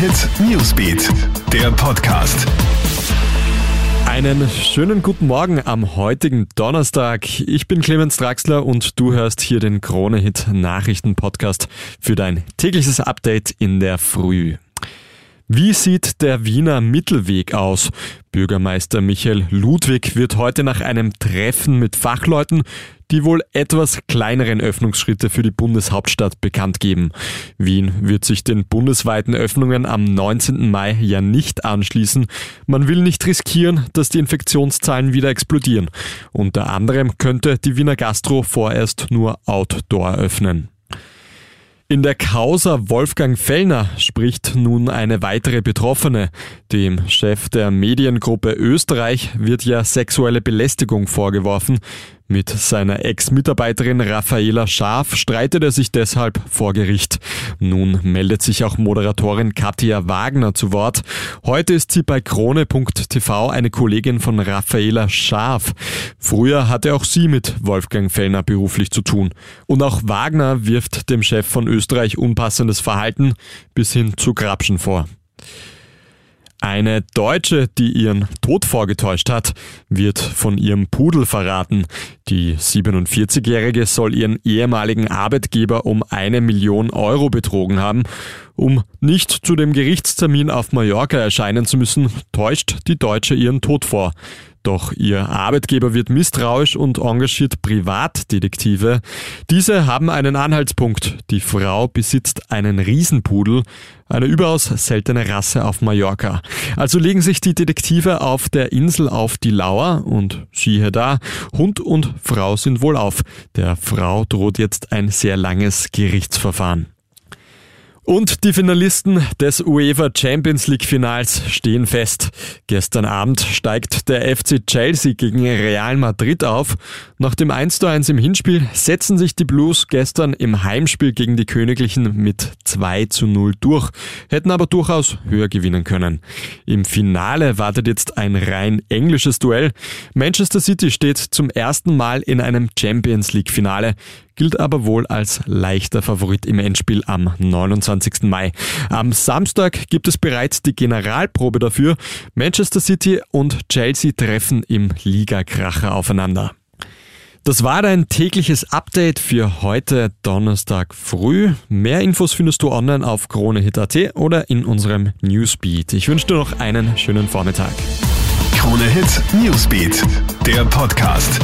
Hit Newsbeat, der Podcast. Einen schönen guten Morgen am heutigen Donnerstag. Ich bin Clemens Draxler und du hörst hier den Krone Hit Nachrichten Podcast für dein tägliches Update in der Früh. Wie sieht der Wiener Mittelweg aus? Bürgermeister Michael Ludwig wird heute nach einem Treffen mit Fachleuten die wohl etwas kleineren Öffnungsschritte für die Bundeshauptstadt bekannt geben. Wien wird sich den bundesweiten Öffnungen am 19. Mai ja nicht anschließen. Man will nicht riskieren, dass die Infektionszahlen wieder explodieren. Unter anderem könnte die Wiener Gastro vorerst nur Outdoor öffnen. In der Causa Wolfgang Fellner spricht nun eine weitere Betroffene. Dem Chef der Mediengruppe Österreich wird ja sexuelle Belästigung vorgeworfen. Mit seiner Ex-Mitarbeiterin Raffaela Schaaf streitet er sich deshalb vor Gericht. Nun meldet sich auch Moderatorin Katja Wagner zu Wort. Heute ist sie bei krone.tv eine Kollegin von Raffaela Schaaf. Früher hatte auch sie mit Wolfgang Fellner beruflich zu tun. Und auch Wagner wirft dem Chef von Österreich unpassendes Verhalten bis hin zu Grabschen vor. Eine Deutsche, die ihren Tod vorgetäuscht hat, wird von ihrem Pudel verraten. Die 47-Jährige soll ihren ehemaligen Arbeitgeber um eine Million Euro betrogen haben. Um nicht zu dem Gerichtstermin auf Mallorca erscheinen zu müssen, täuscht die Deutsche ihren Tod vor. Doch ihr Arbeitgeber wird misstrauisch und engagiert Privatdetektive. Diese haben einen Anhaltspunkt. Die Frau besitzt einen Riesenpudel, eine überaus seltene Rasse auf Mallorca. Also legen sich die Detektive auf der Insel auf die Lauer und siehe da, Hund und Frau sind wohl auf. Der Frau droht jetzt ein sehr langes Gerichtsverfahren. Und die Finalisten des UEFA Champions League Finals stehen fest. Gestern Abend steigt der FC Chelsea gegen Real Madrid auf. Nach dem 1:1 im Hinspiel setzen sich die Blues gestern im Heimspiel gegen die Königlichen mit 2 zu 0 durch, hätten aber durchaus höher gewinnen können. Im Finale wartet jetzt ein rein englisches Duell. Manchester City steht zum ersten Mal in einem Champions League Finale gilt aber wohl als leichter Favorit im Endspiel am 29. Mai. Am Samstag gibt es bereits die Generalprobe dafür. Manchester City und Chelsea treffen im Ligakracher aufeinander. Das war dein tägliches Update für heute Donnerstag früh. Mehr Infos findest du online auf kronehit.at oder in unserem Newsbeat. Ich wünsche dir noch einen schönen Vormittag. Krone Hit Newsbeat, der Podcast.